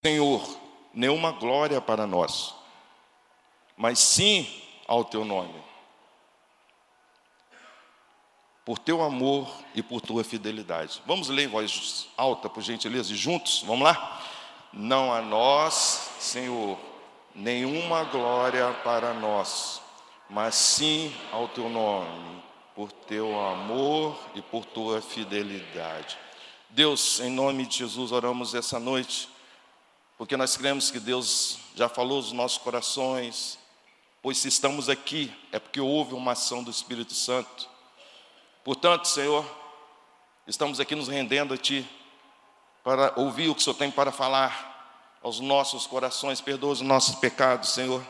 Senhor, nenhuma glória para nós, mas sim ao teu nome. Por teu amor e por tua fidelidade. Vamos ler em voz alta, por gentileza, e juntos? Vamos lá? Não a nós, Senhor, nenhuma glória para nós, mas sim ao teu nome, por teu amor e por tua fidelidade. Deus, em nome de Jesus, oramos essa noite porque nós cremos que Deus já falou aos nossos corações, pois se estamos aqui é porque houve uma ação do Espírito Santo. Portanto, Senhor, estamos aqui nos rendendo a Ti para ouvir o que o Senhor tem para falar aos nossos corações, perdoa os nossos pecados, Senhor,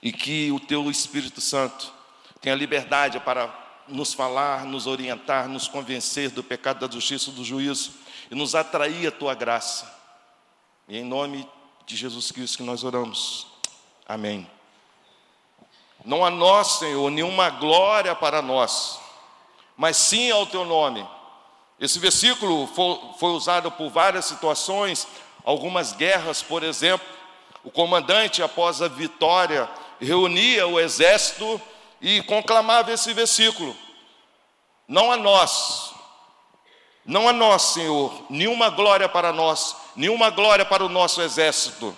e que o Teu Espírito Santo tenha liberdade para nos falar, nos orientar, nos convencer do pecado, da justiça, do juízo e nos atrair a Tua graça e em nome de Jesus Cristo que nós oramos. Amém. Não a nós, Senhor, nenhuma glória para nós, mas sim ao teu nome. Esse versículo foi, usado por várias situações, algumas guerras, por exemplo. O comandante, após a vitória, reunia o exército e conclamava esse versículo: Não a nós, não a nós, Senhor, nenhuma glória para nós, nenhuma glória para o nosso exército,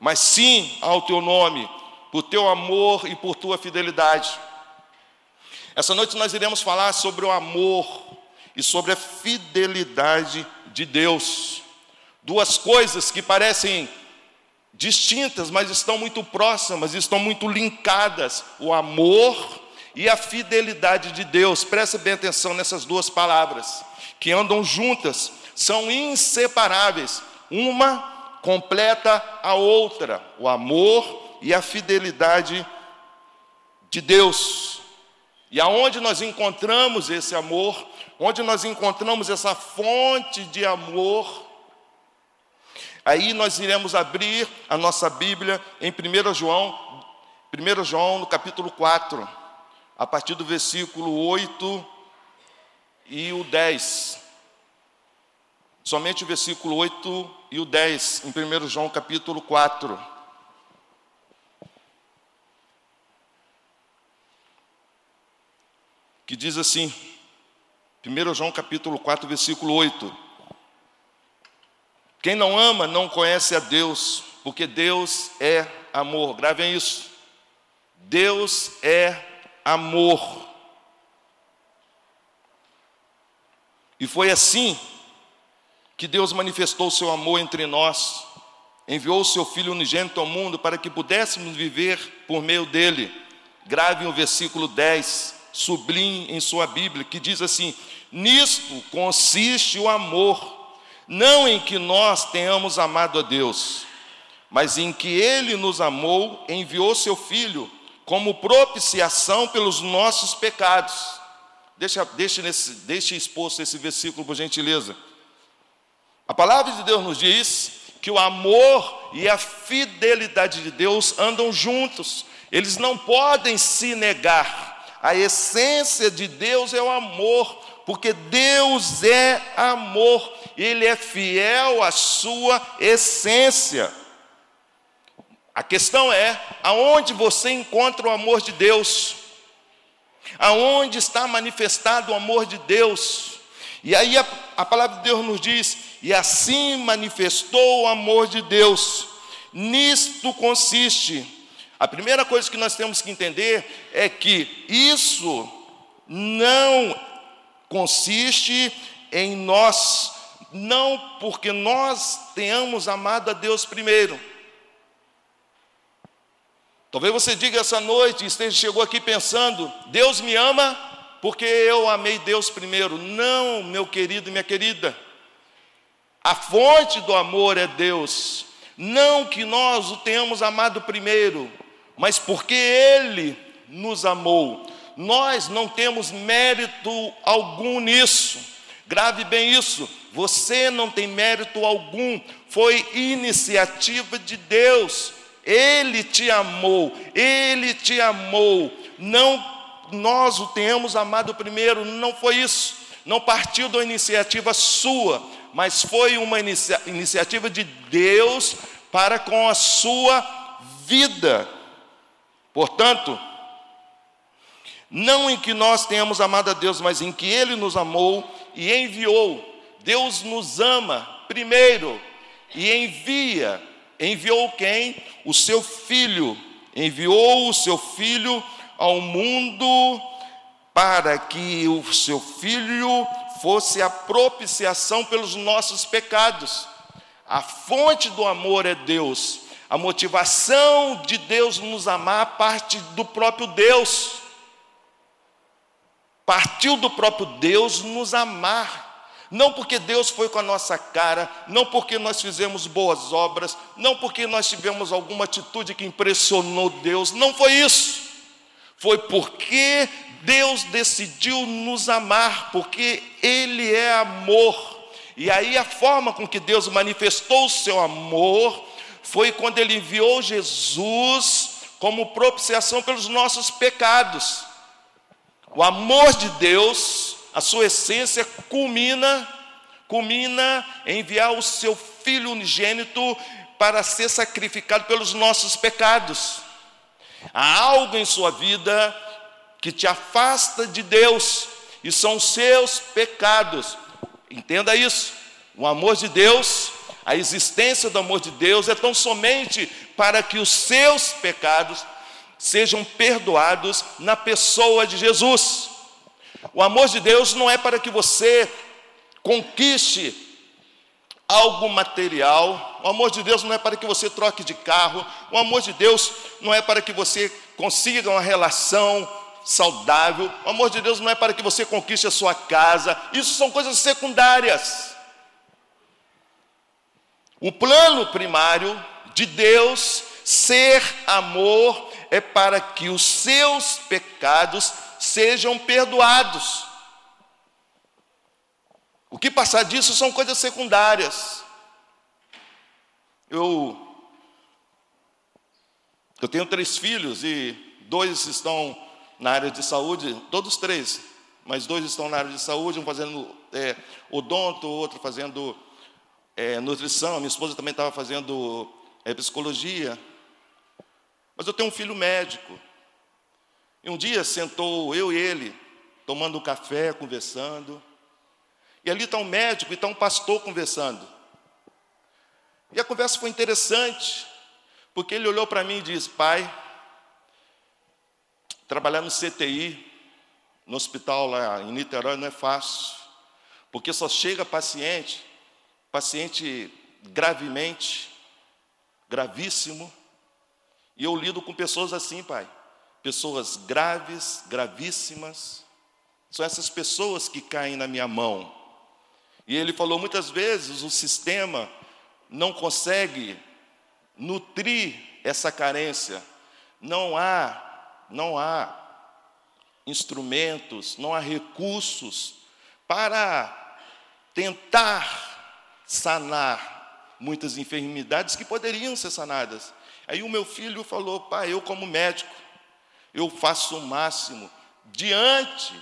mas sim ao teu nome, por teu amor e por tua fidelidade. Essa noite nós iremos falar sobre o amor e sobre a fidelidade de Deus. Duas coisas que parecem distintas, mas estão muito próximas, estão muito linkadas: o amor e a fidelidade de Deus. Preste bem atenção nessas duas palavras, que andam juntas são inseparáveis, uma completa a outra, o amor e a fidelidade de Deus. E aonde nós encontramos esse amor, onde nós encontramos essa fonte de amor, aí nós iremos abrir a nossa Bíblia em 1 João, 1 João no capítulo 4, a partir do versículo 8 e o 10. Somente o versículo 8 e o 10, em 1 João capítulo 4. Que diz assim, 1 João capítulo 4, versículo 8. Quem não ama não conhece a Deus, porque Deus é amor. Gravem isso. Deus é amor. E foi assim que Deus manifestou o seu amor entre nós, enviou o seu Filho unigênito ao mundo para que pudéssemos viver por meio dele. Grave o versículo 10, sublime em sua Bíblia, que diz assim: Nisto consiste o amor, não em que nós tenhamos amado a Deus, mas em que Ele nos amou, enviou seu Filho como propiciação pelos nossos pecados. Deixa, deixa, deixa exposto esse versículo, por gentileza. A palavra de Deus nos diz que o amor e a fidelidade de Deus andam juntos, eles não podem se negar. A essência de Deus é o amor, porque Deus é amor, Ele é fiel à sua essência. A questão é: aonde você encontra o amor de Deus? Aonde está manifestado o amor de Deus? E aí a, a palavra de Deus nos diz e assim manifestou o amor de Deus. Nisto consiste. A primeira coisa que nós temos que entender é que isso não consiste em nós, não porque nós tenhamos amado a Deus primeiro. Talvez você diga essa noite, esteja chegou aqui pensando, Deus me ama porque eu amei Deus primeiro. Não, meu querido e minha querida. A fonte do amor é Deus. Não que nós o tenhamos amado primeiro, mas porque Ele nos amou. Nós não temos mérito algum nisso. Grave bem isso. Você não tem mérito algum. Foi iniciativa de Deus. Ele te amou. Ele te amou. Não nós o tenhamos amado primeiro. Não foi isso. Não partiu da iniciativa sua mas foi uma inicia iniciativa de Deus para com a sua vida. Portanto, não em que nós tenhamos amado a Deus, mas em que Ele nos amou e enviou. Deus nos ama primeiro e envia. Enviou quem? O seu filho. Enviou o seu filho ao mundo para que o seu filho fosse a propiciação pelos nossos pecados. A fonte do amor é Deus. A motivação de Deus nos amar parte do próprio Deus. Partiu do próprio Deus nos amar. Não porque Deus foi com a nossa cara, não porque nós fizemos boas obras, não porque nós tivemos alguma atitude que impressionou Deus, não foi isso. Foi porque Deus decidiu nos amar, porque Ele é amor. E aí a forma com que Deus manifestou o seu amor foi quando Ele enviou Jesus como propiciação pelos nossos pecados. O amor de Deus, a sua essência culmina, culmina em enviar o seu Filho unigênito para ser sacrificado pelos nossos pecados. Há algo em sua vida que te afasta de Deus, e são seus pecados. Entenda isso. O amor de Deus, a existência do amor de Deus é tão somente para que os seus pecados sejam perdoados na pessoa de Jesus. O amor de Deus não é para que você conquiste algo material. O amor de Deus não é para que você troque de carro. O amor de Deus não é para que você consiga uma relação saudável. O amor de Deus não é para que você conquiste a sua casa. Isso são coisas secundárias. O plano primário de Deus ser amor é para que os seus pecados sejam perdoados. O que passar disso são coisas secundárias. Eu eu tenho três filhos e dois estão na área de saúde, todos três, mas dois estão na área de saúde, um fazendo é, odonto, outro fazendo é, nutrição, minha esposa também estava fazendo é, psicologia. Mas eu tenho um filho médico. E um dia sentou eu e ele, tomando um café, conversando. E ali está um médico e está um pastor conversando. E a conversa foi interessante, porque ele olhou para mim e disse: Pai, Trabalhar no CTI, no hospital lá em Niterói, não é fácil, porque só chega paciente, paciente gravemente, gravíssimo, e eu lido com pessoas assim, pai, pessoas graves, gravíssimas, são essas pessoas que caem na minha mão. E ele falou muitas vezes o sistema não consegue nutrir essa carência, não há não há instrumentos, não há recursos para tentar sanar muitas enfermidades que poderiam ser sanadas. Aí o meu filho falou: pai, eu, como médico, eu faço o máximo diante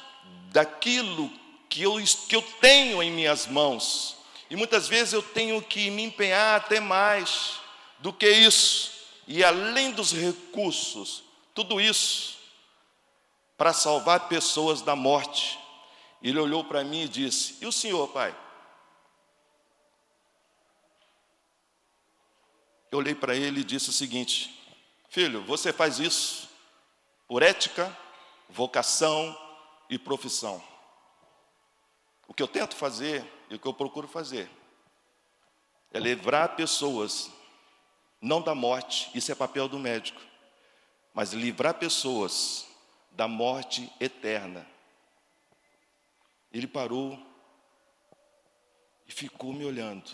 daquilo que eu, que eu tenho em minhas mãos. E muitas vezes eu tenho que me empenhar até mais do que isso. E além dos recursos, tudo isso para salvar pessoas da morte. Ele olhou para mim e disse: E o senhor, pai? Eu olhei para ele e disse o seguinte: Filho, você faz isso por ética, vocação e profissão. O que eu tento fazer e o que eu procuro fazer é livrar pessoas, não da morte, isso é papel do médico, mas livrar pessoas da morte eterna. Ele parou e ficou me olhando.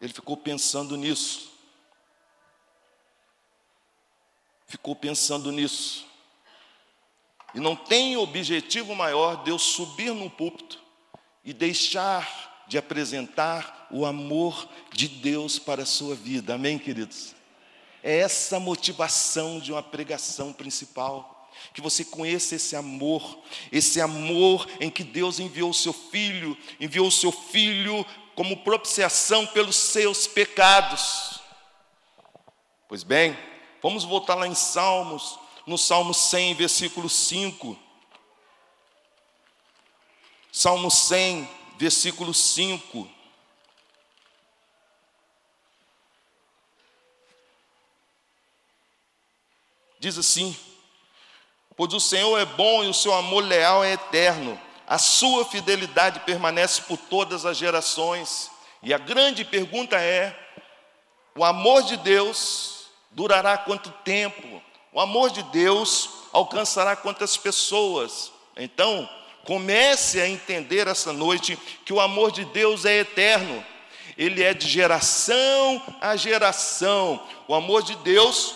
Ele ficou pensando nisso. Ficou pensando nisso. E não tem objetivo maior de eu subir no púlpito e deixar de apresentar o amor de Deus para a sua vida. Amém, queridos? É essa motivação de uma pregação principal. que você conheça esse amor, esse amor em que Deus enviou o seu filho, enviou o seu filho como propiciação pelos seus pecados. Pois bem, vamos voltar lá em Salmos, no Salmo 100, versículo 5. Salmo 100, versículo 5. Diz assim: Pois o Senhor é bom e o seu amor leal é eterno, a sua fidelidade permanece por todas as gerações. E a grande pergunta é: o amor de Deus durará quanto tempo? O amor de Deus alcançará quantas pessoas? Então, comece a entender essa noite que o amor de Deus é eterno, ele é de geração a geração. O amor de Deus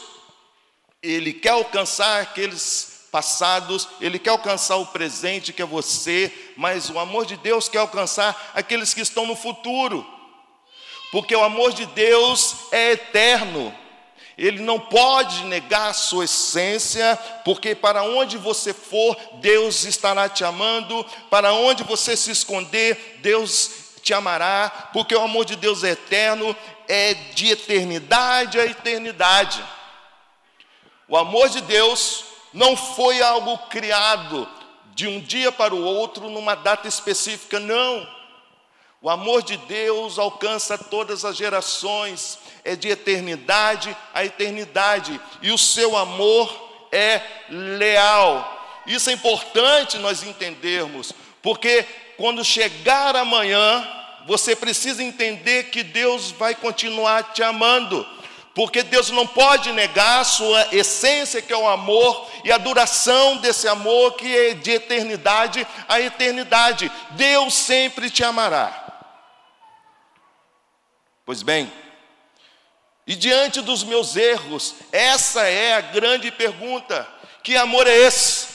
ele quer alcançar aqueles passados, ele quer alcançar o presente que é você, mas o amor de Deus quer alcançar aqueles que estão no futuro. Porque o amor de Deus é eterno. Ele não pode negar a sua essência, porque para onde você for, Deus estará te amando, para onde você se esconder, Deus te amará, porque o amor de Deus é eterno, é de eternidade a eternidade. O amor de Deus não foi algo criado de um dia para o outro, numa data específica, não. O amor de Deus alcança todas as gerações, é de eternidade a eternidade, e o seu amor é leal. Isso é importante nós entendermos, porque quando chegar amanhã, você precisa entender que Deus vai continuar te amando. Porque Deus não pode negar a sua essência, que é o amor, e a duração desse amor, que é de eternidade a eternidade. Deus sempre te amará. Pois bem, e diante dos meus erros, essa é a grande pergunta: que amor é esse?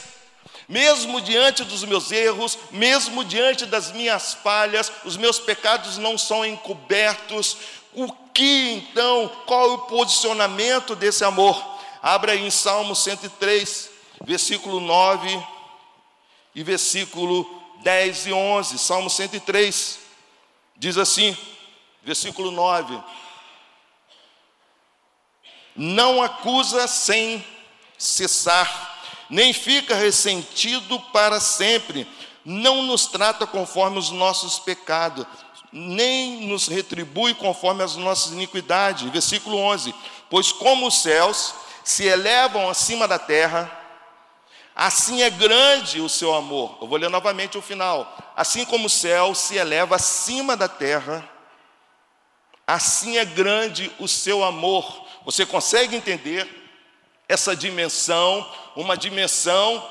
Mesmo diante dos meus erros, mesmo diante das minhas falhas, os meus pecados não são encobertos, o que então, qual é o posicionamento desse amor? Abra aí em Salmo 103, versículo 9 e versículo 10 e 11. Salmo 103 diz assim, versículo 9: Não acusa sem cessar, nem fica ressentido para sempre, não nos trata conforme os nossos pecados nem nos retribui conforme as nossas iniquidades. Versículo 11: Pois como os céus se elevam acima da terra, assim é grande o seu amor. Eu vou ler novamente o final. Assim como o céu se eleva acima da terra, assim é grande o seu amor. Você consegue entender essa dimensão, uma dimensão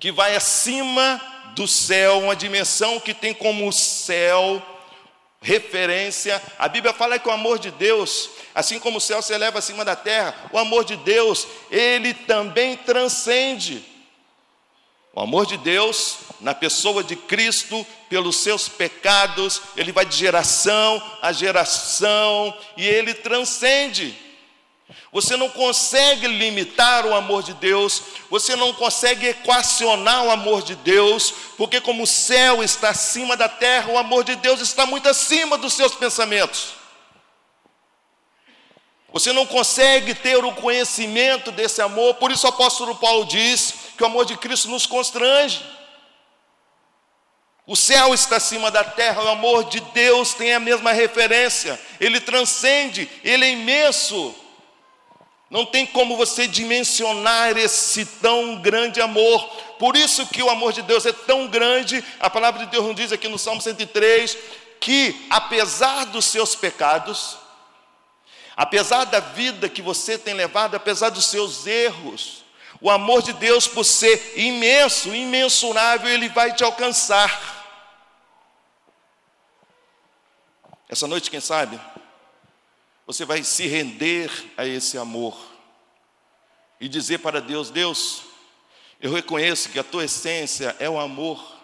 que vai acima do céu, uma dimensão que tem como céu referência. A Bíblia fala que o amor de Deus, assim como o céu se eleva acima da terra, o amor de Deus, ele também transcende. O amor de Deus, na pessoa de Cristo, pelos seus pecados, ele vai de geração a geração e ele transcende. Você não consegue limitar o amor de Deus, você não consegue equacionar o amor de Deus, porque, como o céu está acima da terra, o amor de Deus está muito acima dos seus pensamentos. Você não consegue ter o conhecimento desse amor, por isso o apóstolo Paulo diz que o amor de Cristo nos constrange. O céu está acima da terra, o amor de Deus tem a mesma referência, ele transcende, ele é imenso. Não tem como você dimensionar esse tão grande amor. Por isso que o amor de Deus é tão grande. A palavra de Deus nos diz aqui no Salmo 103 que apesar dos seus pecados, apesar da vida que você tem levado, apesar dos seus erros, o amor de Deus, por ser imenso, imensurável, ele vai te alcançar. Essa noite, quem sabe, você vai se render a esse amor e dizer para Deus: Deus, eu reconheço que a tua essência é o amor,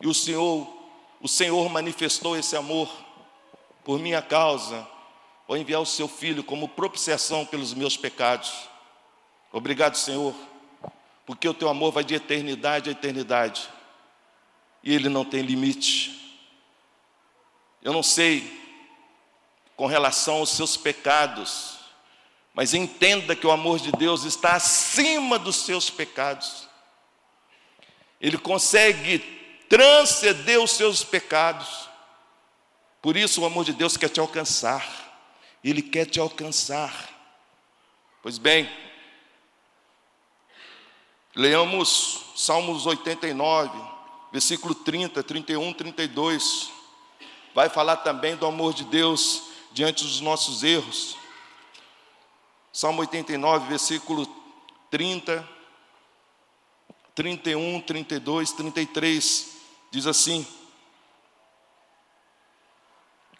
e o Senhor, o Senhor manifestou esse amor por minha causa, ao enviar o seu filho como propiciação pelos meus pecados. Obrigado, Senhor, porque o teu amor vai de eternidade a eternidade, e ele não tem limite. Eu não sei com relação aos seus pecados, mas entenda que o amor de Deus está acima dos seus pecados. Ele consegue transcender os seus pecados. Por isso o amor de Deus quer te alcançar. Ele quer te alcançar. Pois bem, leamos Salmos 89, versículo 30, 31, 32. Vai falar também do amor de Deus diante dos nossos erros. Salmo 89, versículo 30, 31, 32, 33, diz assim: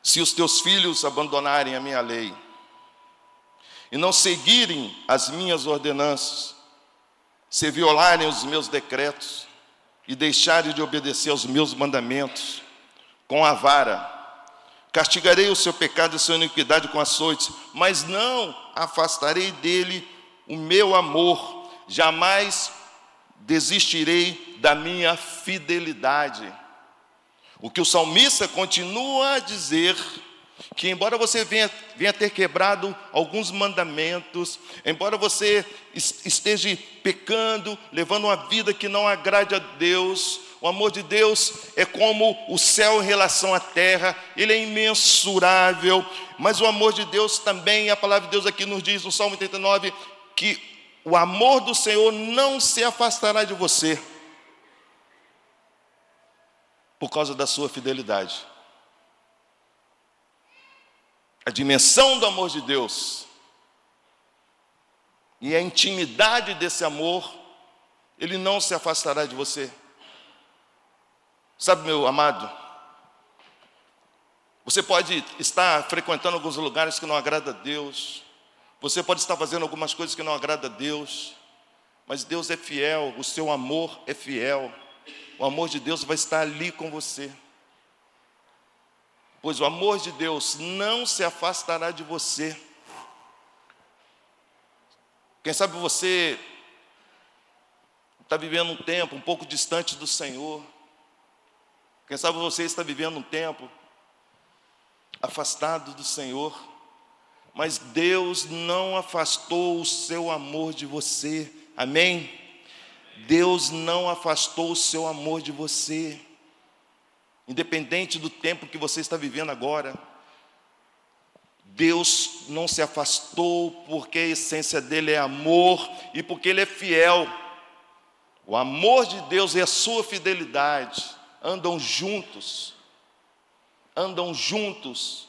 Se os teus filhos abandonarem a minha lei e não seguirem as minhas ordenanças, se violarem os meus decretos e deixarem de obedecer aos meus mandamentos, com a vara, castigarei o seu pecado e sua iniquidade com açoites, mas não afastarei dele o meu amor, jamais desistirei da minha fidelidade. O que o salmista continua a dizer, que embora você venha, venha ter quebrado alguns mandamentos, embora você esteja pecando, levando uma vida que não agrade a Deus, o amor de Deus é como o céu em relação à terra, ele é imensurável, mas o amor de Deus também, a palavra de Deus aqui nos diz no Salmo 89, que o amor do Senhor não se afastará de você por causa da sua fidelidade. A dimensão do amor de Deus e a intimidade desse amor, ele não se afastará de você. Sabe, meu amado, você pode estar frequentando alguns lugares que não agrada a Deus, você pode estar fazendo algumas coisas que não agrada a Deus, mas Deus é fiel, o seu amor é fiel. O amor de Deus vai estar ali com você. Pois o amor de Deus não se afastará de você. Quem sabe você está vivendo um tempo um pouco distante do Senhor. Quem sabe você está vivendo um tempo afastado do Senhor mas Deus não afastou o seu amor de você, amém? Deus não afastou o seu amor de você, independente do tempo que você está vivendo agora. Deus não se afastou porque a essência dele é amor e porque ele é fiel. O amor de Deus e a sua fidelidade andam juntos, andam juntos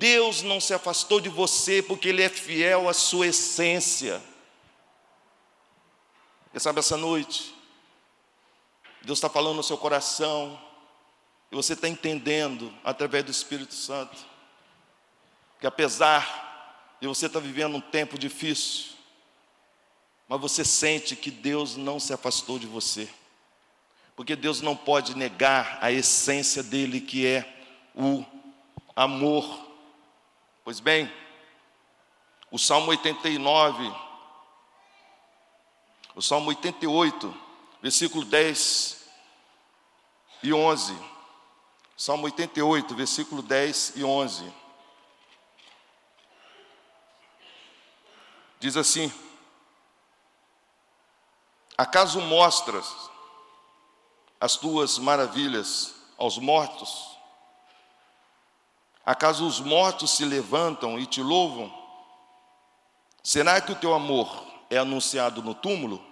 Deus não se afastou de você porque Ele é fiel à sua essência. Quem sabe essa noite, Deus está falando no seu coração, e você está entendendo através do Espírito Santo, que apesar de você estar vivendo um tempo difícil, mas você sente que Deus não se afastou de você, porque Deus não pode negar a essência dele, que é o amor. Pois bem, o Salmo 89, o Salmo 88, versículo 10 e 11. Salmo 88, versículo 10 e 11. Diz assim: Acaso mostras as tuas maravilhas aos mortos? Acaso os mortos se levantam e te louvam? Será que o teu amor é anunciado no túmulo?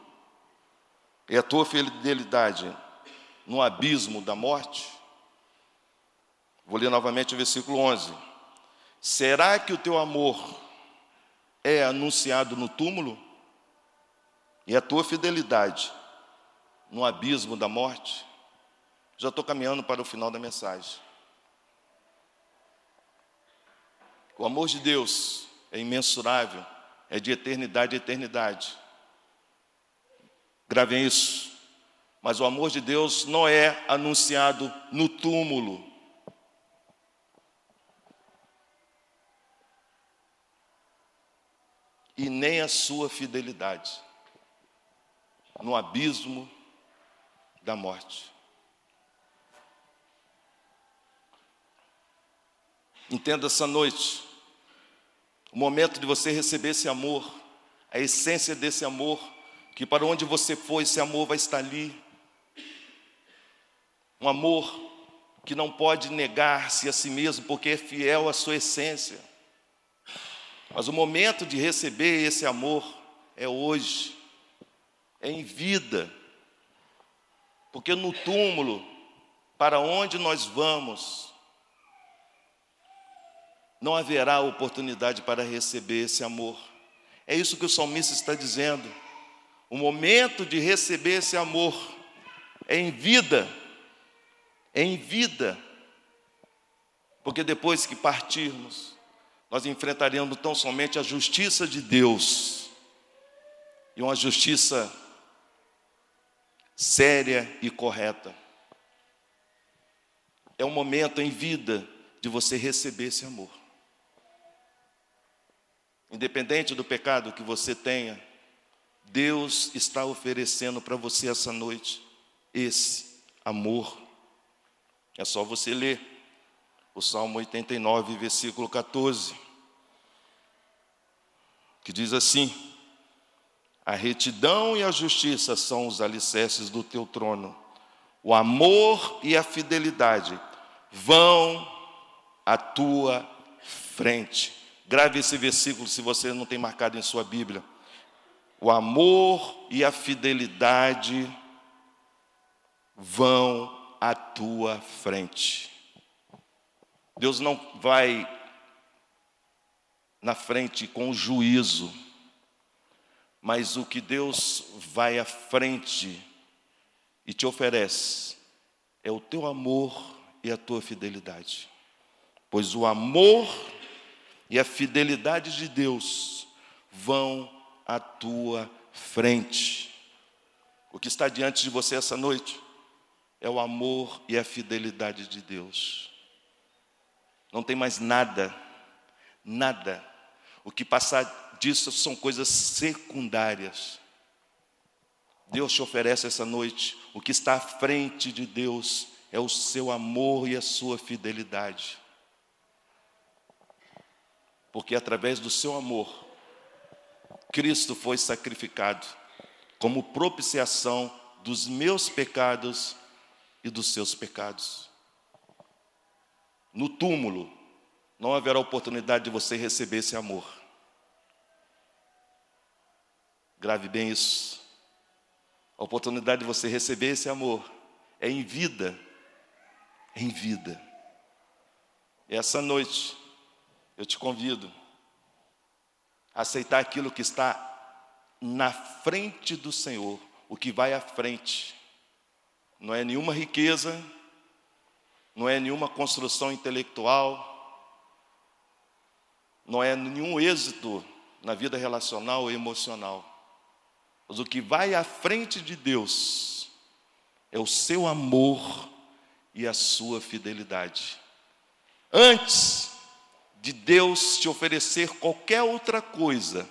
E a tua fidelidade no abismo da morte? Vou ler novamente o versículo 11. Será que o teu amor é anunciado no túmulo? E a tua fidelidade no abismo da morte? Já estou caminhando para o final da mensagem. O amor de Deus é imensurável, é de eternidade a eternidade. Gravem isso. Mas o amor de Deus não é anunciado no túmulo. E nem a sua fidelidade. no abismo da morte. Entenda essa noite, o momento de você receber esse amor, a essência desse amor, que para onde você for, esse amor vai estar ali. Um amor que não pode negar-se a si mesmo, porque é fiel à sua essência. Mas o momento de receber esse amor é hoje, é em vida, porque no túmulo, para onde nós vamos, não haverá oportunidade para receber esse amor. É isso que o salmista está dizendo. O momento de receber esse amor é em vida, é em vida, porque depois que partirmos, nós enfrentaremos tão somente a justiça de Deus, e uma justiça séria e correta. É um momento em vida de você receber esse amor. Independente do pecado que você tenha, Deus está oferecendo para você essa noite esse amor. É só você ler o Salmo 89, versículo 14, que diz assim: A retidão e a justiça são os alicerces do teu trono, o amor e a fidelidade vão à tua frente. Grave esse versículo se você não tem marcado em sua Bíblia. O amor e a fidelidade vão à tua frente. Deus não vai na frente com juízo, mas o que Deus vai à frente e te oferece é o teu amor e a tua fidelidade. Pois o amor e a fidelidade de Deus vão à tua frente. O que está diante de você essa noite é o amor e a fidelidade de Deus. Não tem mais nada, nada. O que passar disso são coisas secundárias. Deus te oferece essa noite, o que está à frente de Deus é o seu amor e a sua fidelidade porque através do seu amor, Cristo foi sacrificado como propiciação dos meus pecados e dos seus pecados. No túmulo, não haverá oportunidade de você receber esse amor. Grave bem isso. A oportunidade de você receber esse amor é em vida, em vida. Essa noite, eu te convido aceitar aquilo que está na frente do Senhor, o que vai à frente. Não é nenhuma riqueza, não é nenhuma construção intelectual, não é nenhum êxito na vida relacional ou emocional. Mas o que vai à frente de Deus é o seu amor e a sua fidelidade. Antes de Deus te oferecer qualquer outra coisa,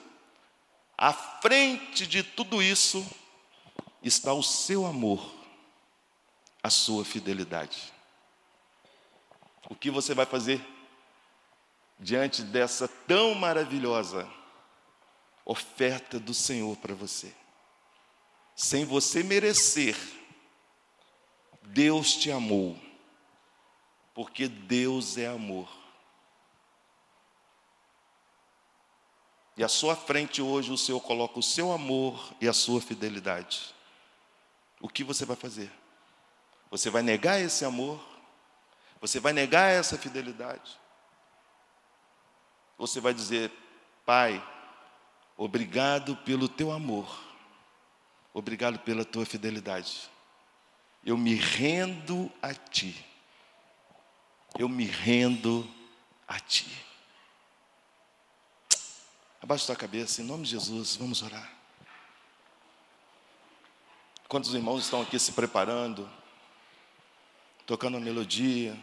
à frente de tudo isso está o seu amor, a sua fidelidade. O que você vai fazer diante dessa tão maravilhosa oferta do Senhor para você? Sem você merecer, Deus te amou, porque Deus é amor. E à sua frente hoje o Senhor coloca o seu amor e a sua fidelidade. O que você vai fazer? Você vai negar esse amor? Você vai negar essa fidelidade? Você vai dizer, Pai, obrigado pelo teu amor, obrigado pela tua fidelidade. Eu me rendo a ti. Eu me rendo a ti. Abaixe sua cabeça, em nome de Jesus, vamos orar. Quantos irmãos estão aqui se preparando, tocando a melodia,